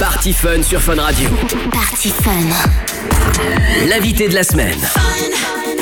Party Fun sur Fun Radio. Party Fun. L'invité de la semaine.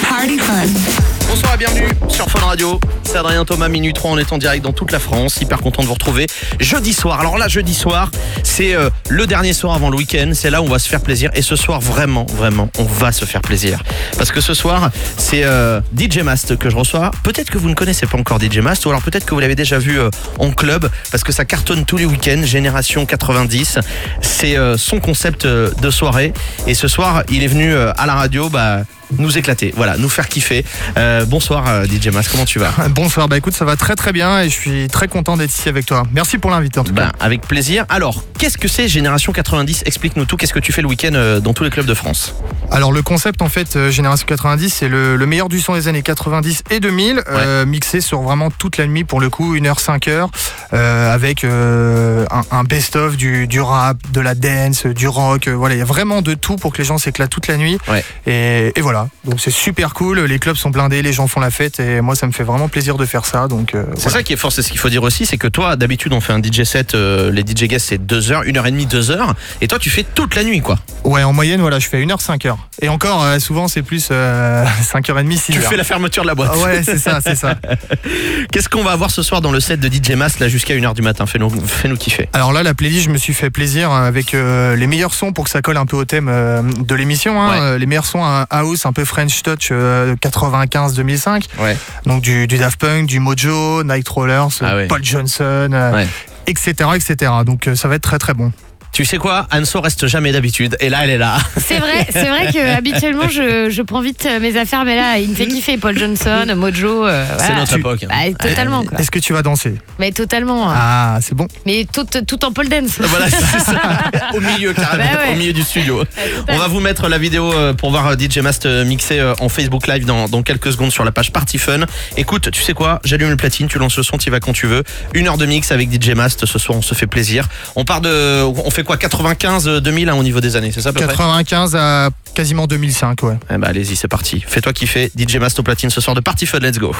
Party Fun. Bonsoir et bienvenue sur Fun Radio. C'est Adrien Thomas, minute 3, on est en direct dans toute la France. Hyper content de vous retrouver jeudi soir. Alors là, jeudi soir, c'est euh, le dernier soir avant le week-end. C'est là où on va se faire plaisir. Et ce soir, vraiment, vraiment, on va se faire plaisir. Parce que ce soir, c'est euh, DJ Mast que je reçois. Peut-être que vous ne connaissez pas encore DJ Mast, ou alors peut-être que vous l'avez déjà vu euh, en club, parce que ça cartonne tous les week-ends. Génération 90, c'est son concept de soirée. Et ce soir, il est venu à la radio. Bah, nous éclater, voilà, nous faire kiffer. Euh, bonsoir euh, DJ Mas, comment tu vas Bonsoir, bah écoute, ça va très très bien et je suis très content d'être ici avec toi. Merci pour l'inviter en tout Ben, cas. avec plaisir. Alors, qu'est-ce que c'est Génération 90 Explique-nous tout. Qu'est-ce que tu fais le week-end euh, dans tous les clubs de France? Alors le concept en fait, euh, Génération 90, c'est le, le meilleur du son des années 90 et 2000, euh, mixé sur vraiment toute la nuit pour le coup, 1h, 5h, euh, avec un, un best-of du, du rap, de la dance, du rock, voilà, il y a vraiment de tout pour que les gens s'éclatent toute la nuit. Ouais. Et, et voilà, donc c'est super cool, les clubs sont blindés, les gens font la fête et moi ça me fait vraiment plaisir de faire ça. Donc euh, C'est voilà. ça qui est fort, c'est ce qu'il faut dire aussi, c'est que toi, d'habitude, on fait un DJ set, euh, les DJ guests, c'est 2 heures, 1 heure et demie, 2 heures, et toi, tu fais toute la nuit, quoi. Ouais, en moyenne, voilà, je fais 1h, 5h. Et encore, euh, souvent c'est plus euh, 5h30, 6h. Tu fais la fermeture de la boîte. Ouais, c'est ça, c'est ça. Qu'est-ce qu'on va avoir ce soir dans le set de DJ Mas, là, jusqu'à 1h du matin? Fais-nous fais-nous kiffer. Alors là, la playlist, je me suis fait plaisir avec les meilleurs sons pour que ça colle un peu au thème de l'émission. hein. Ouais. Les meilleurs sons à house, un peu French Touch euh, 95-2005. Ouais. Donc du, du Daft Punk, du Mojo, Night Rollers, Ah ouais. Paul Johnson, euh, Ouais. etc., etc. Donc euh, ça va être très très bon. Tu sais quoi Anso reste jamais d'habitude, et là, elle est là. C'est vrai, c'est vrai que habituellement je, je prends vite mes affaires, mais là il me fait kiffer Paul Johnson, Mojo. euh, C'est voilà. notre époque. hein. Bah, totalement quoi. Est-ce que tu vas danser Mais totalement. hein. Ah, c'est bon. Mais tout, tout en pole dance. Voilà, c'est ça. Au milieu, carrément, Bah ouais. au milieu du studio. On va vous mettre la vidéo euh, pour voir euh, DJ Mast euh, mixer euh, en Facebook Live dans, dans quelques secondes sur la page Party Fun. Écoute, tu sais quoi J'allume le platine, tu lances le son, tu y vas quand tu veux. Une heure de mix avec DJ Mast. Ce soir, on se fait plaisir. On part de. On fait quoi 95, 2000 hein, au niveau des années, c'est ça à peu près 95 à quasiment 2005, ouais. Eh bah, allez-y, c'est parti. Fais-toi kiffer. DJ Mast au platine ce soir de Party Fun. Let's go.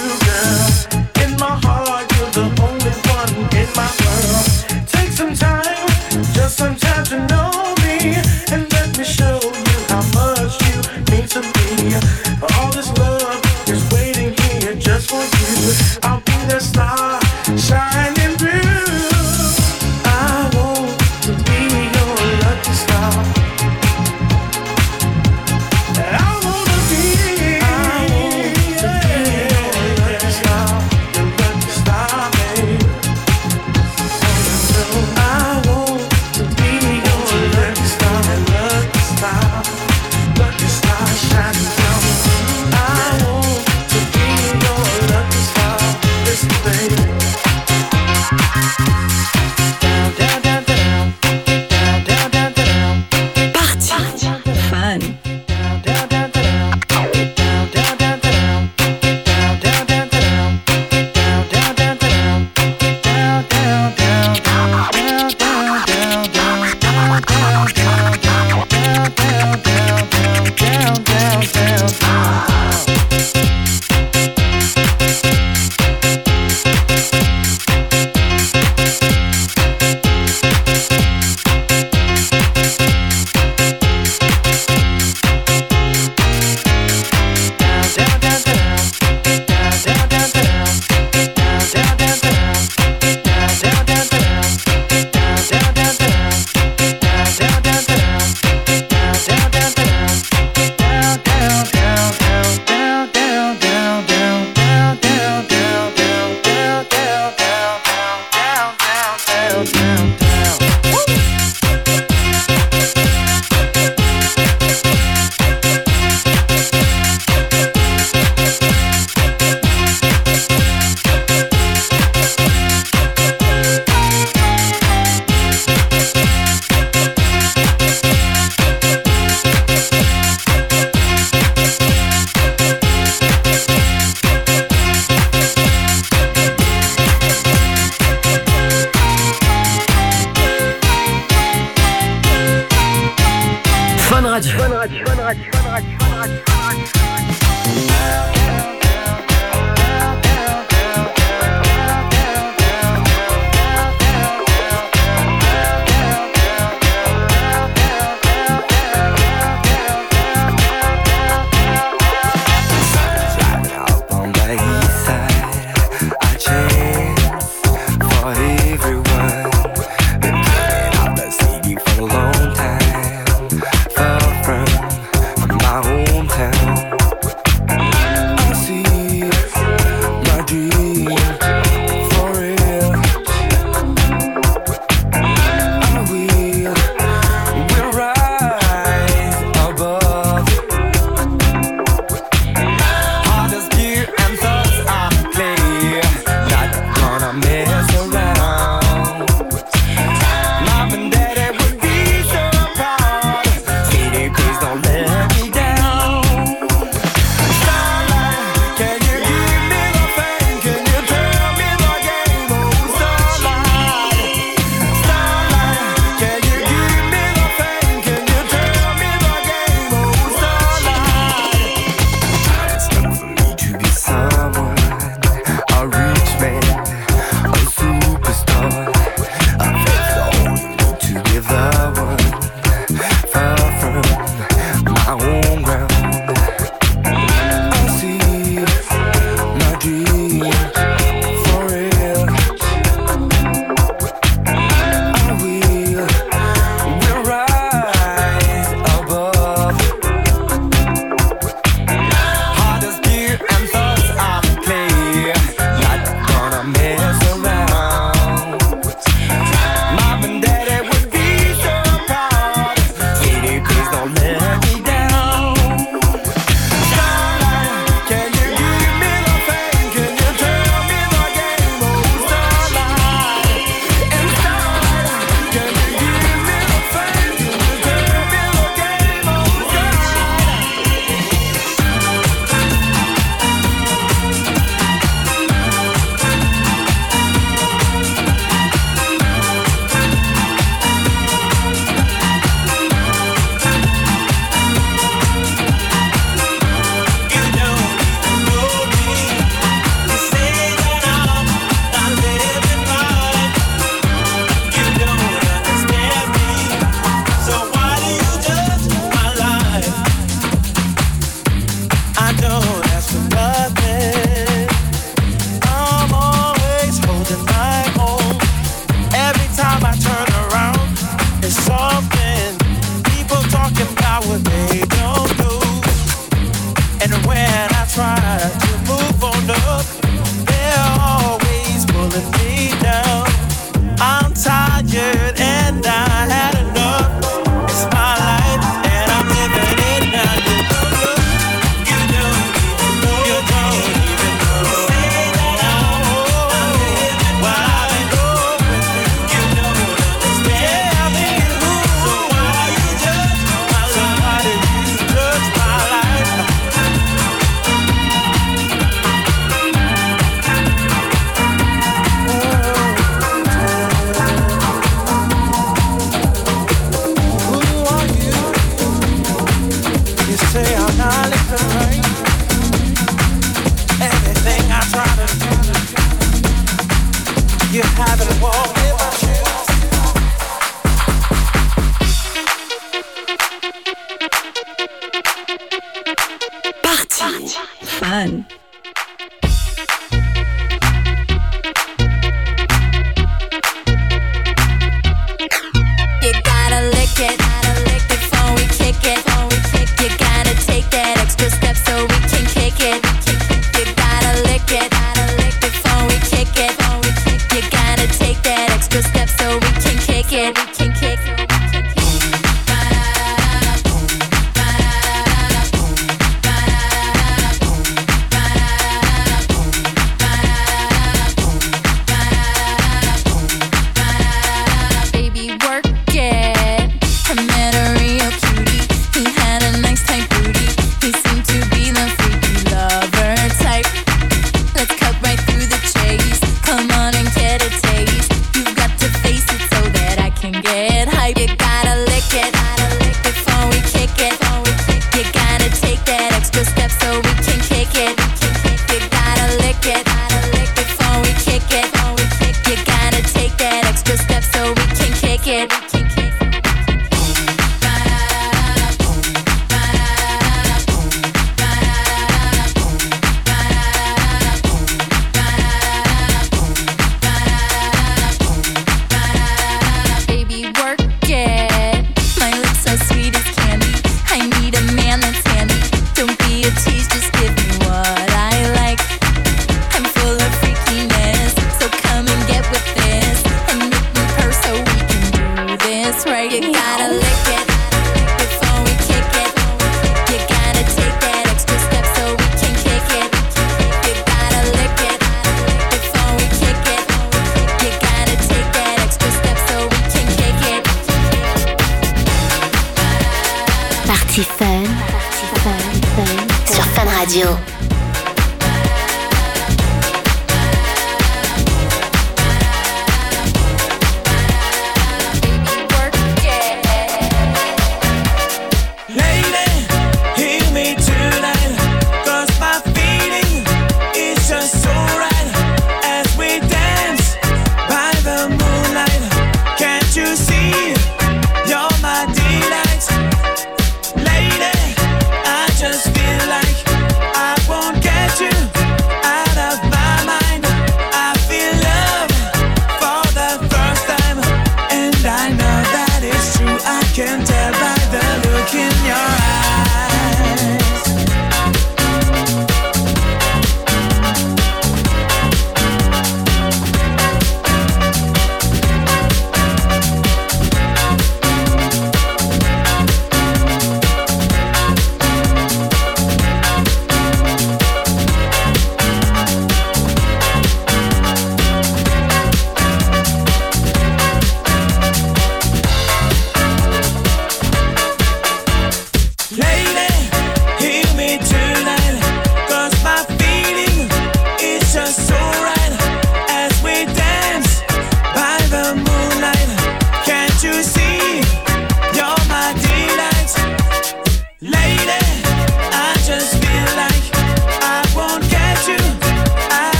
You,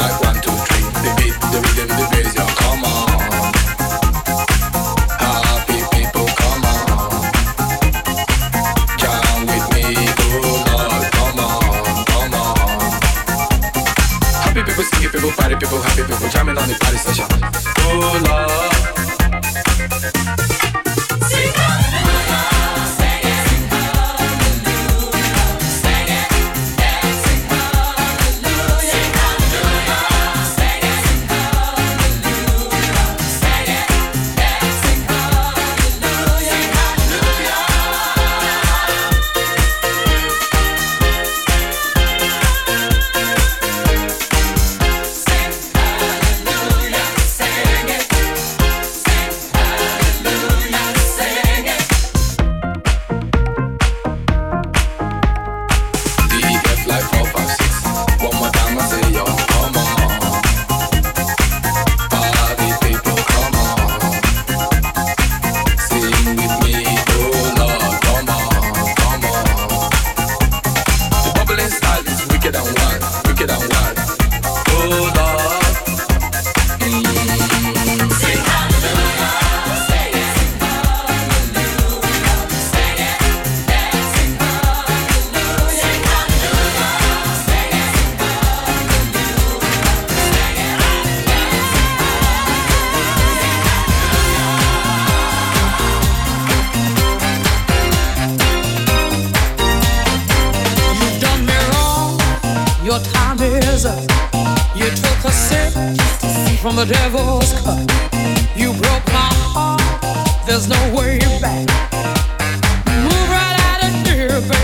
night.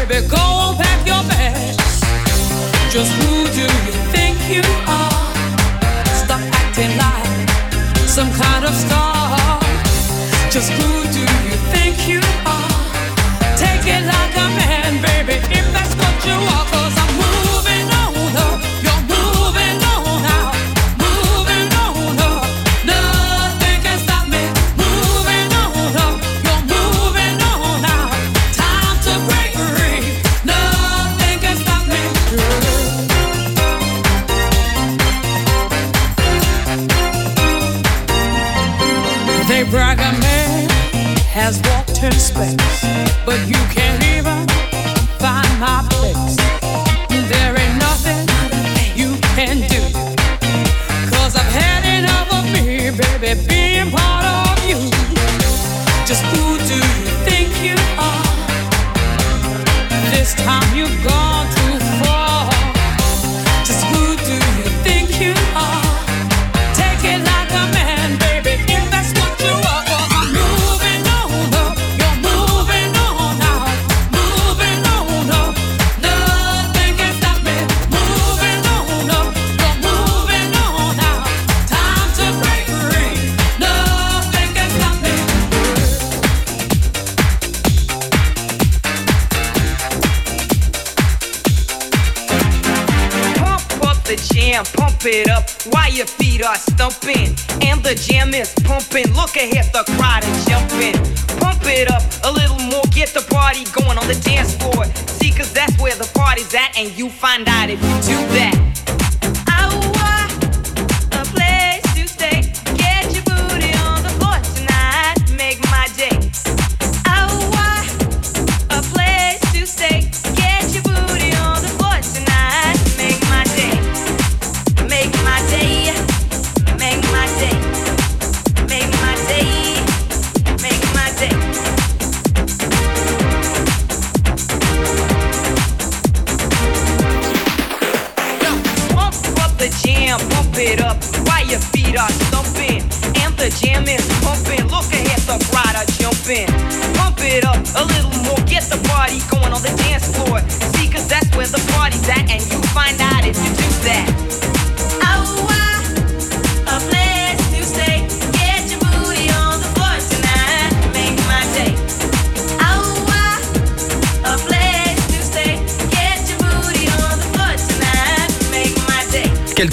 baby, go on, pack your bags. Just who do you think you are? Stop acting like some kind of star. Just who do you think you are? space.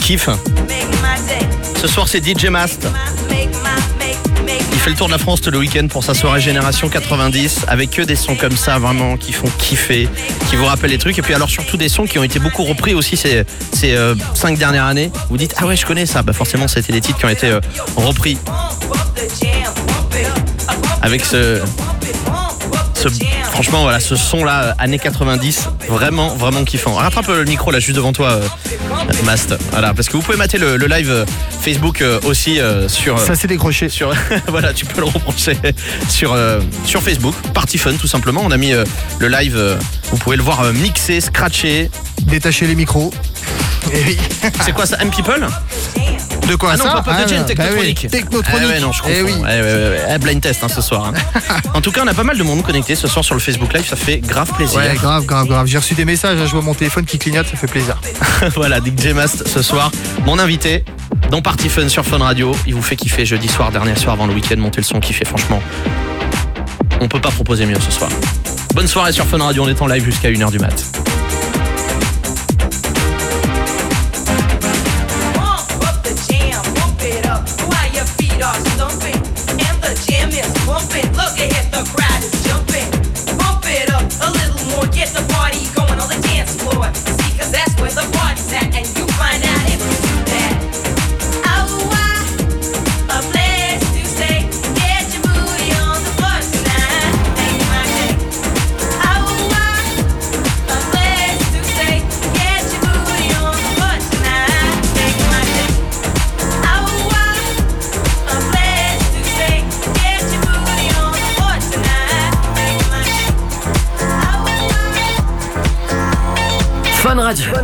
kiffe. Ce soir, c'est DJ Mast. Il fait le tour de la France tout le week-end pour sa soirée Génération 90 avec des sons comme ça vraiment qui font kiffer, qui vous rappellent les trucs. Et puis alors surtout des sons qui ont été beaucoup repris aussi ces, euh, cinq dernières années. Vous dites ah ouais je connais ça, bah forcément c'était des titres qui ont été euh, repris. Avec ce, franchement voilà ce son là années 90 vraiment vraiment kiffant. Rattrape le micro là juste devant toi. Euh, Mast. Voilà, parce que vous pouvez mater le, le live euh, Facebook euh, aussi euh, sur. Ça s'est décroché. sur voilà, tu peux le reprocher sur sur Facebook, Party Fun tout simplement. On a mis le live, vous pouvez le voir mixé, scratché. Détacher les micros. Et oui. C'est quoi ça, M People? De quoi Ah non, ça Ah, Jam, bah Technotronic. oui, Technotronic. Ah ouais, non, je comprends. Eh oui. Ouais, ouais, ouais, ouais. blind test hein, ce soir. hein. en tout cas, on a pas mal de monde connecté ce soir sur le Facebook Live, ça fait grave plaisir. Ouais, grave, grave, grave. J'ai reçu des messages, hein, je vois mon téléphone qui clignote, ça fait plaisir. voilà, DJ Mast ce soir, mon invité dans Party Fun sur Fun Radio. Il vous fait kiffer jeudi soir, dernier soir avant le week-end. Montez le son, kiffer, franchement. On peut pas proposer mieux ce soir. Bonne soirée sur Fun Radio, on est en live jusqu'à 1h du mat. Володя.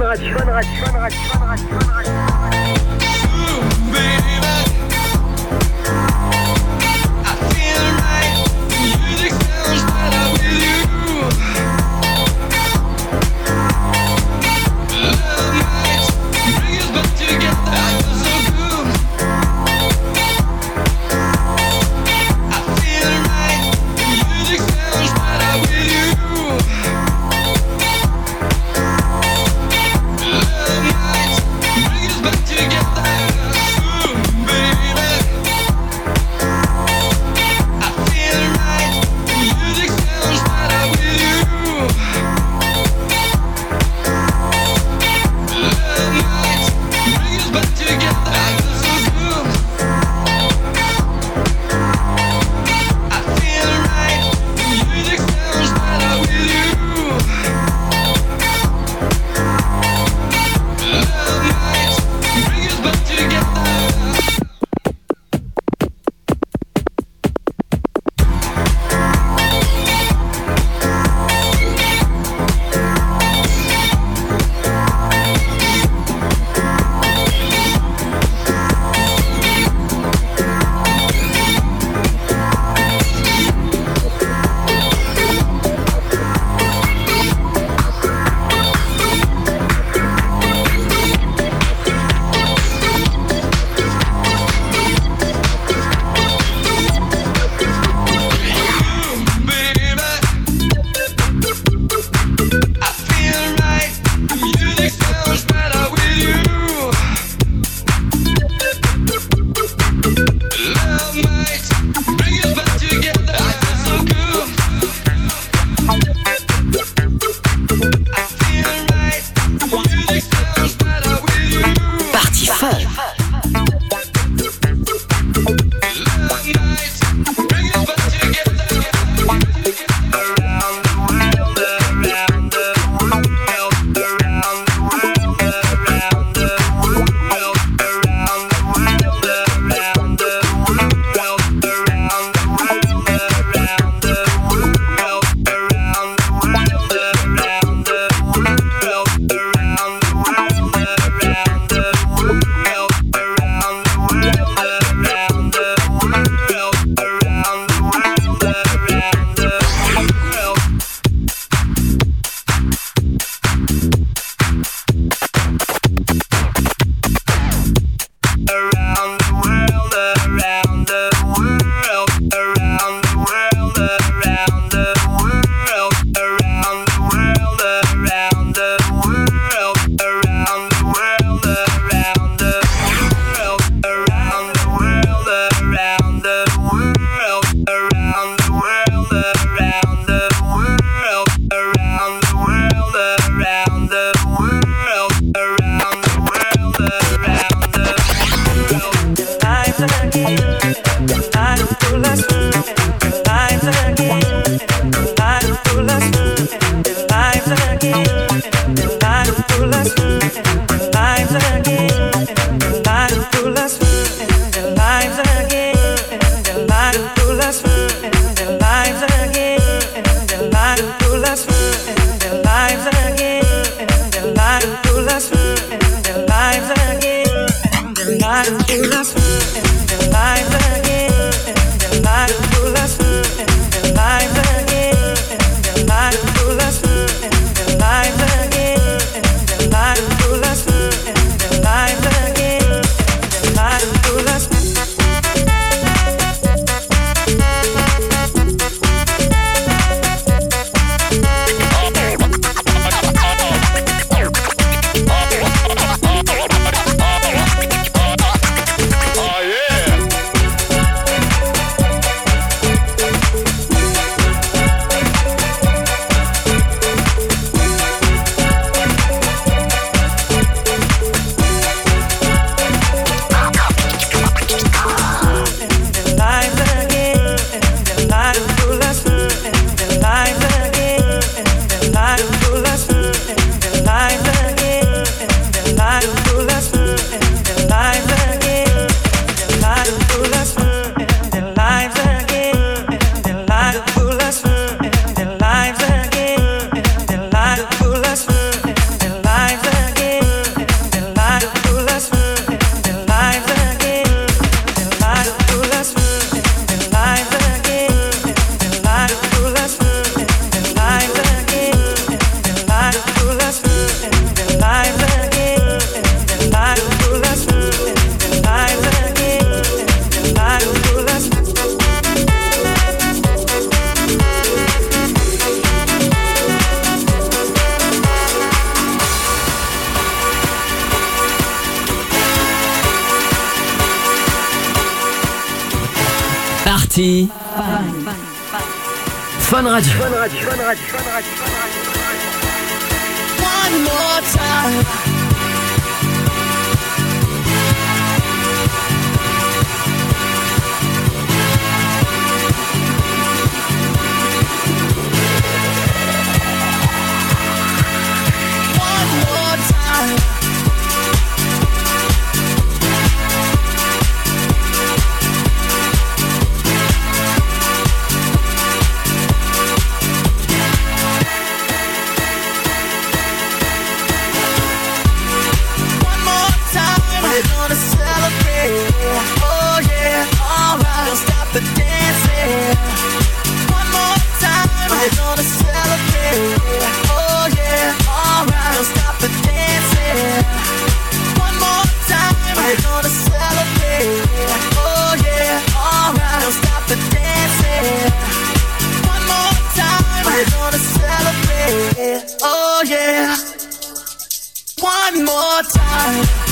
One more time.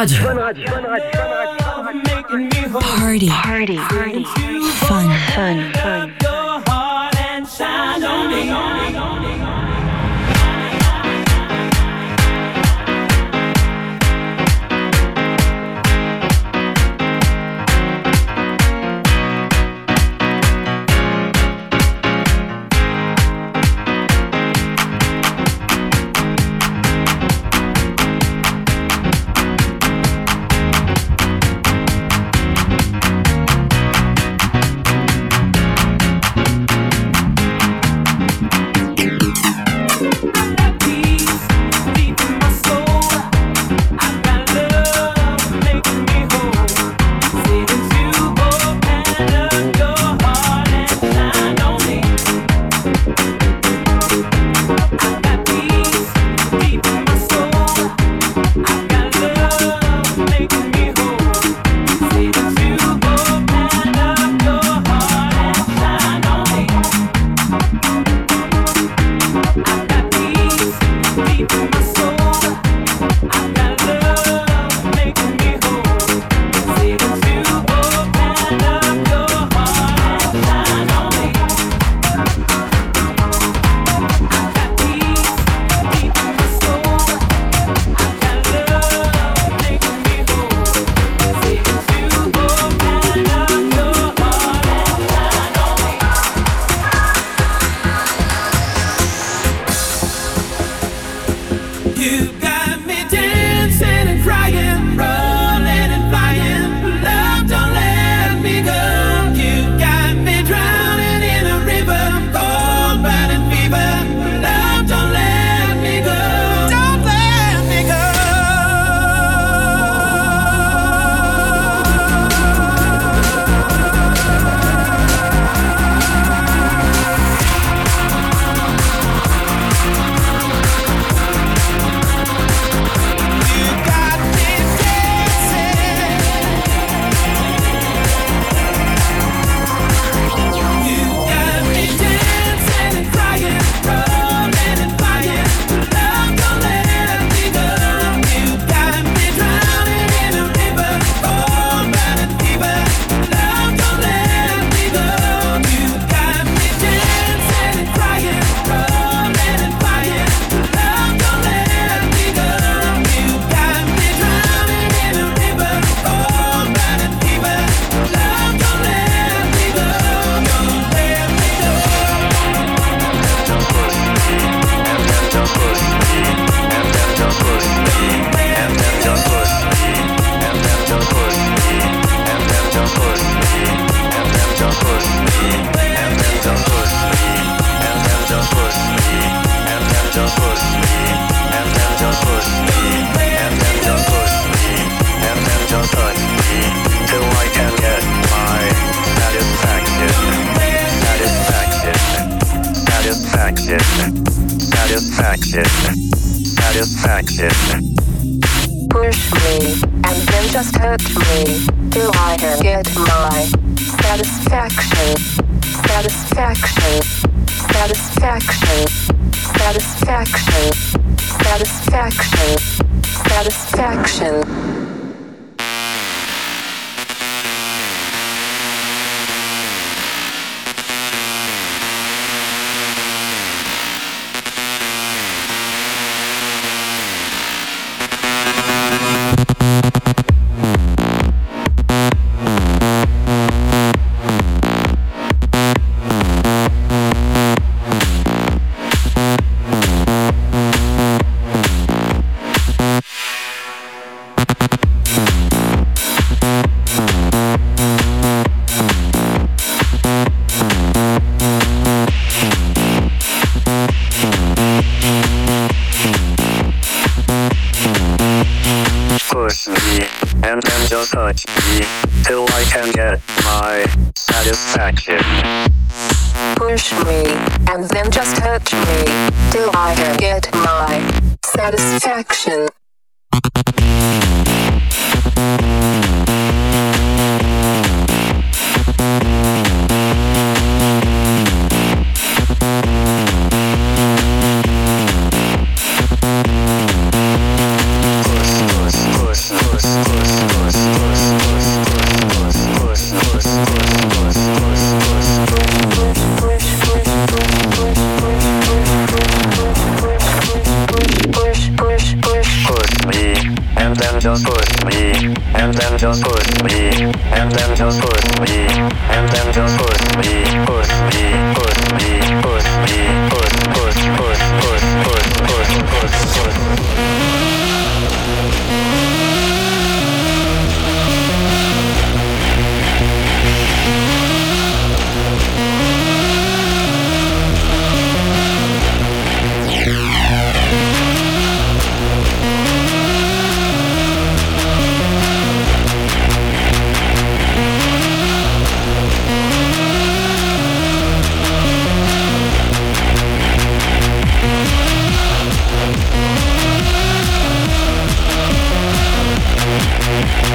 Radio.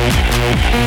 MUZIEK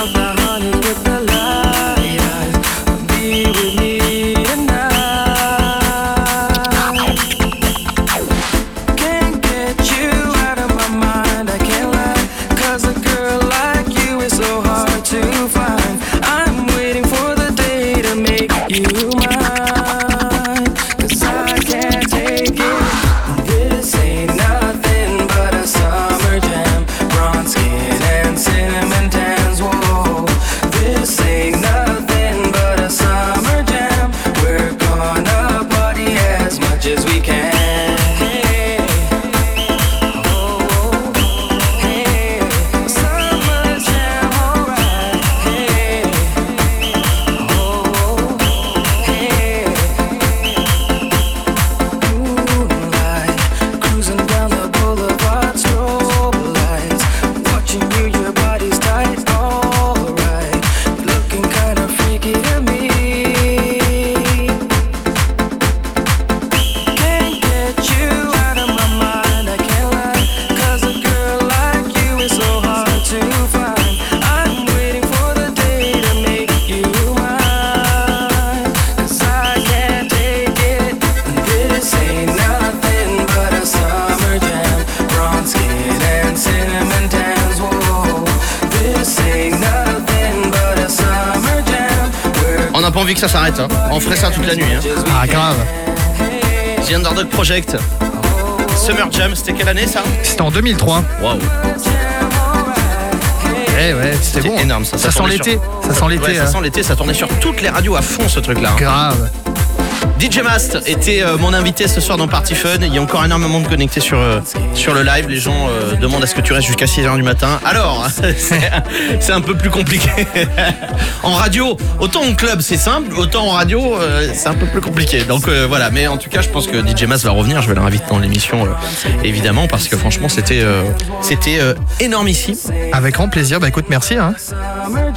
of the honey with the love. Project. Summer Jam, c'était quelle année ça C'était en 2003. Waouh. Eh ouais, c'était bon. énorme ça. Ça sent l'été. Ça sent l'été. Ouais, ça hein. sent l'été, ça tournait sur toutes les radios à fond ce truc là. Grave. DJ Mast était euh, mon invité ce soir dans Party Fun. Il y a encore énormément de connectés sur, euh, sur le live. Les gens euh, demandent à ce que tu restes jusqu'à 6h du matin. Alors, c'est un peu plus compliqué. en radio, autant en club c'est simple, autant en radio c'est un peu plus compliqué. Donc voilà, mais en tout cas je pense que DJ Mast va revenir. Je vais le réinviter dans l'émission évidemment parce que franchement c'était c'était énorme ici. Avec grand plaisir. Bah écoute, merci. Hein.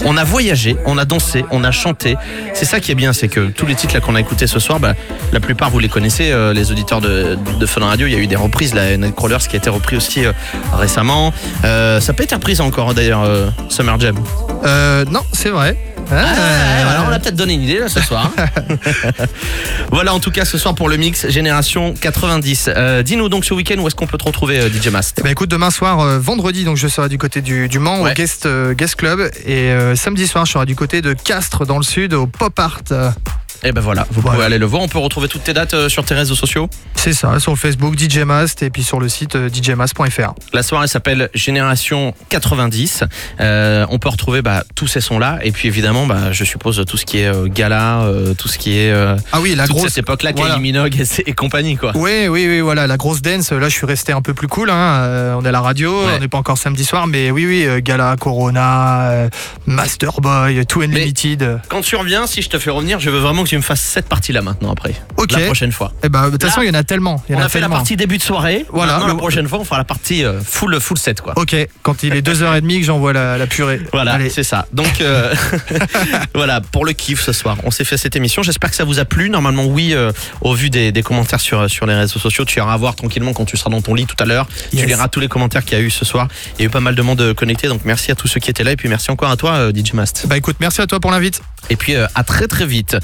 On a voyagé, on a dansé, on a chanté. C'est ça qui est bien, c'est que tous les titres qu'on a écoutés ce soir, bah, la plupart vous les connaissez, euh, les auditeurs de, de Fun Radio. Il y a eu des reprises, la Nightcrawlers qui a été repris aussi euh, récemment. Euh, ça peut être reprise encore d'ailleurs, euh, Summer Jam. Euh, non, c'est vrai. Ah, Ouais, voilà, on a peut-être donné une idée là ce soir. voilà en tout cas ce soir pour le mix Génération 90. Euh, Dis-nous donc ce week-end où est-ce qu'on peut te retrouver euh, DJ Mast Bah écoute, demain soir, euh, vendredi, donc je serai du côté du, du Mans Ouais. au guest, guest club. Et samedi soir, je serai du côté de Castres dans le sud au Pop Art. Et ben voilà, vous Voilà. pouvez aller le voir. On peut retrouver toutes tes dates euh, sur tes réseaux sociaux. C'est ça, sur le Facebook DJ Mast et puis sur le site euh, djmast.fr. La soirée s'appelle Génération 90. Euh, on peut retrouver bah, tous ces sons-là. Et puis évidemment, bah, je suppose tout ce qui est euh, gala, euh, tout ce qui est Ah oui, la toute grosse. cette époque-là, voilà. Kylie Minogue et, et compagnie. quoi. Oui, oui, oui, voilà, la grosse dance. Là, je suis resté un peu plus cool. Hein. on est à la radio, Ouais. on n'est pas encore samedi soir, mais oui, oui, Gala, Corona, euh, Masterboy, Two Unlimited. Quand tu reviens, si je te fais revenir, je veux vraiment que tu me fasses cette partie-là maintenant après. Ok. La prochaine fois. Et bah, de toute façon, il y en a tellement. Il y en On a, a fait la partie début de soirée. Voilà, Maintenant, la prochaine fois, on fera la partie euh, full, full set. Quoi. Ok, quand il est 2h30 que j'envoie la, la purée. Voilà, c'est ça. Donc euh, voilà, pour le kiff ce soir, on s'est fait cette émission. J'espère que ça vous a plu. Normalement, oui, euh, au vu des, des commentaires sur, sur les réseaux sociaux, tu iras voir tranquillement quand tu seras dans ton lit tout à l'heure. Tu liras tous les commentaires qu'il y a eu ce soir. Il y a eu pas mal de monde connecté, donc merci à tous ceux qui étaient là. Et puis merci encore à toi, DJ Mast. Bah écoute, merci à toi pour l'invite. Et puis à très très vite.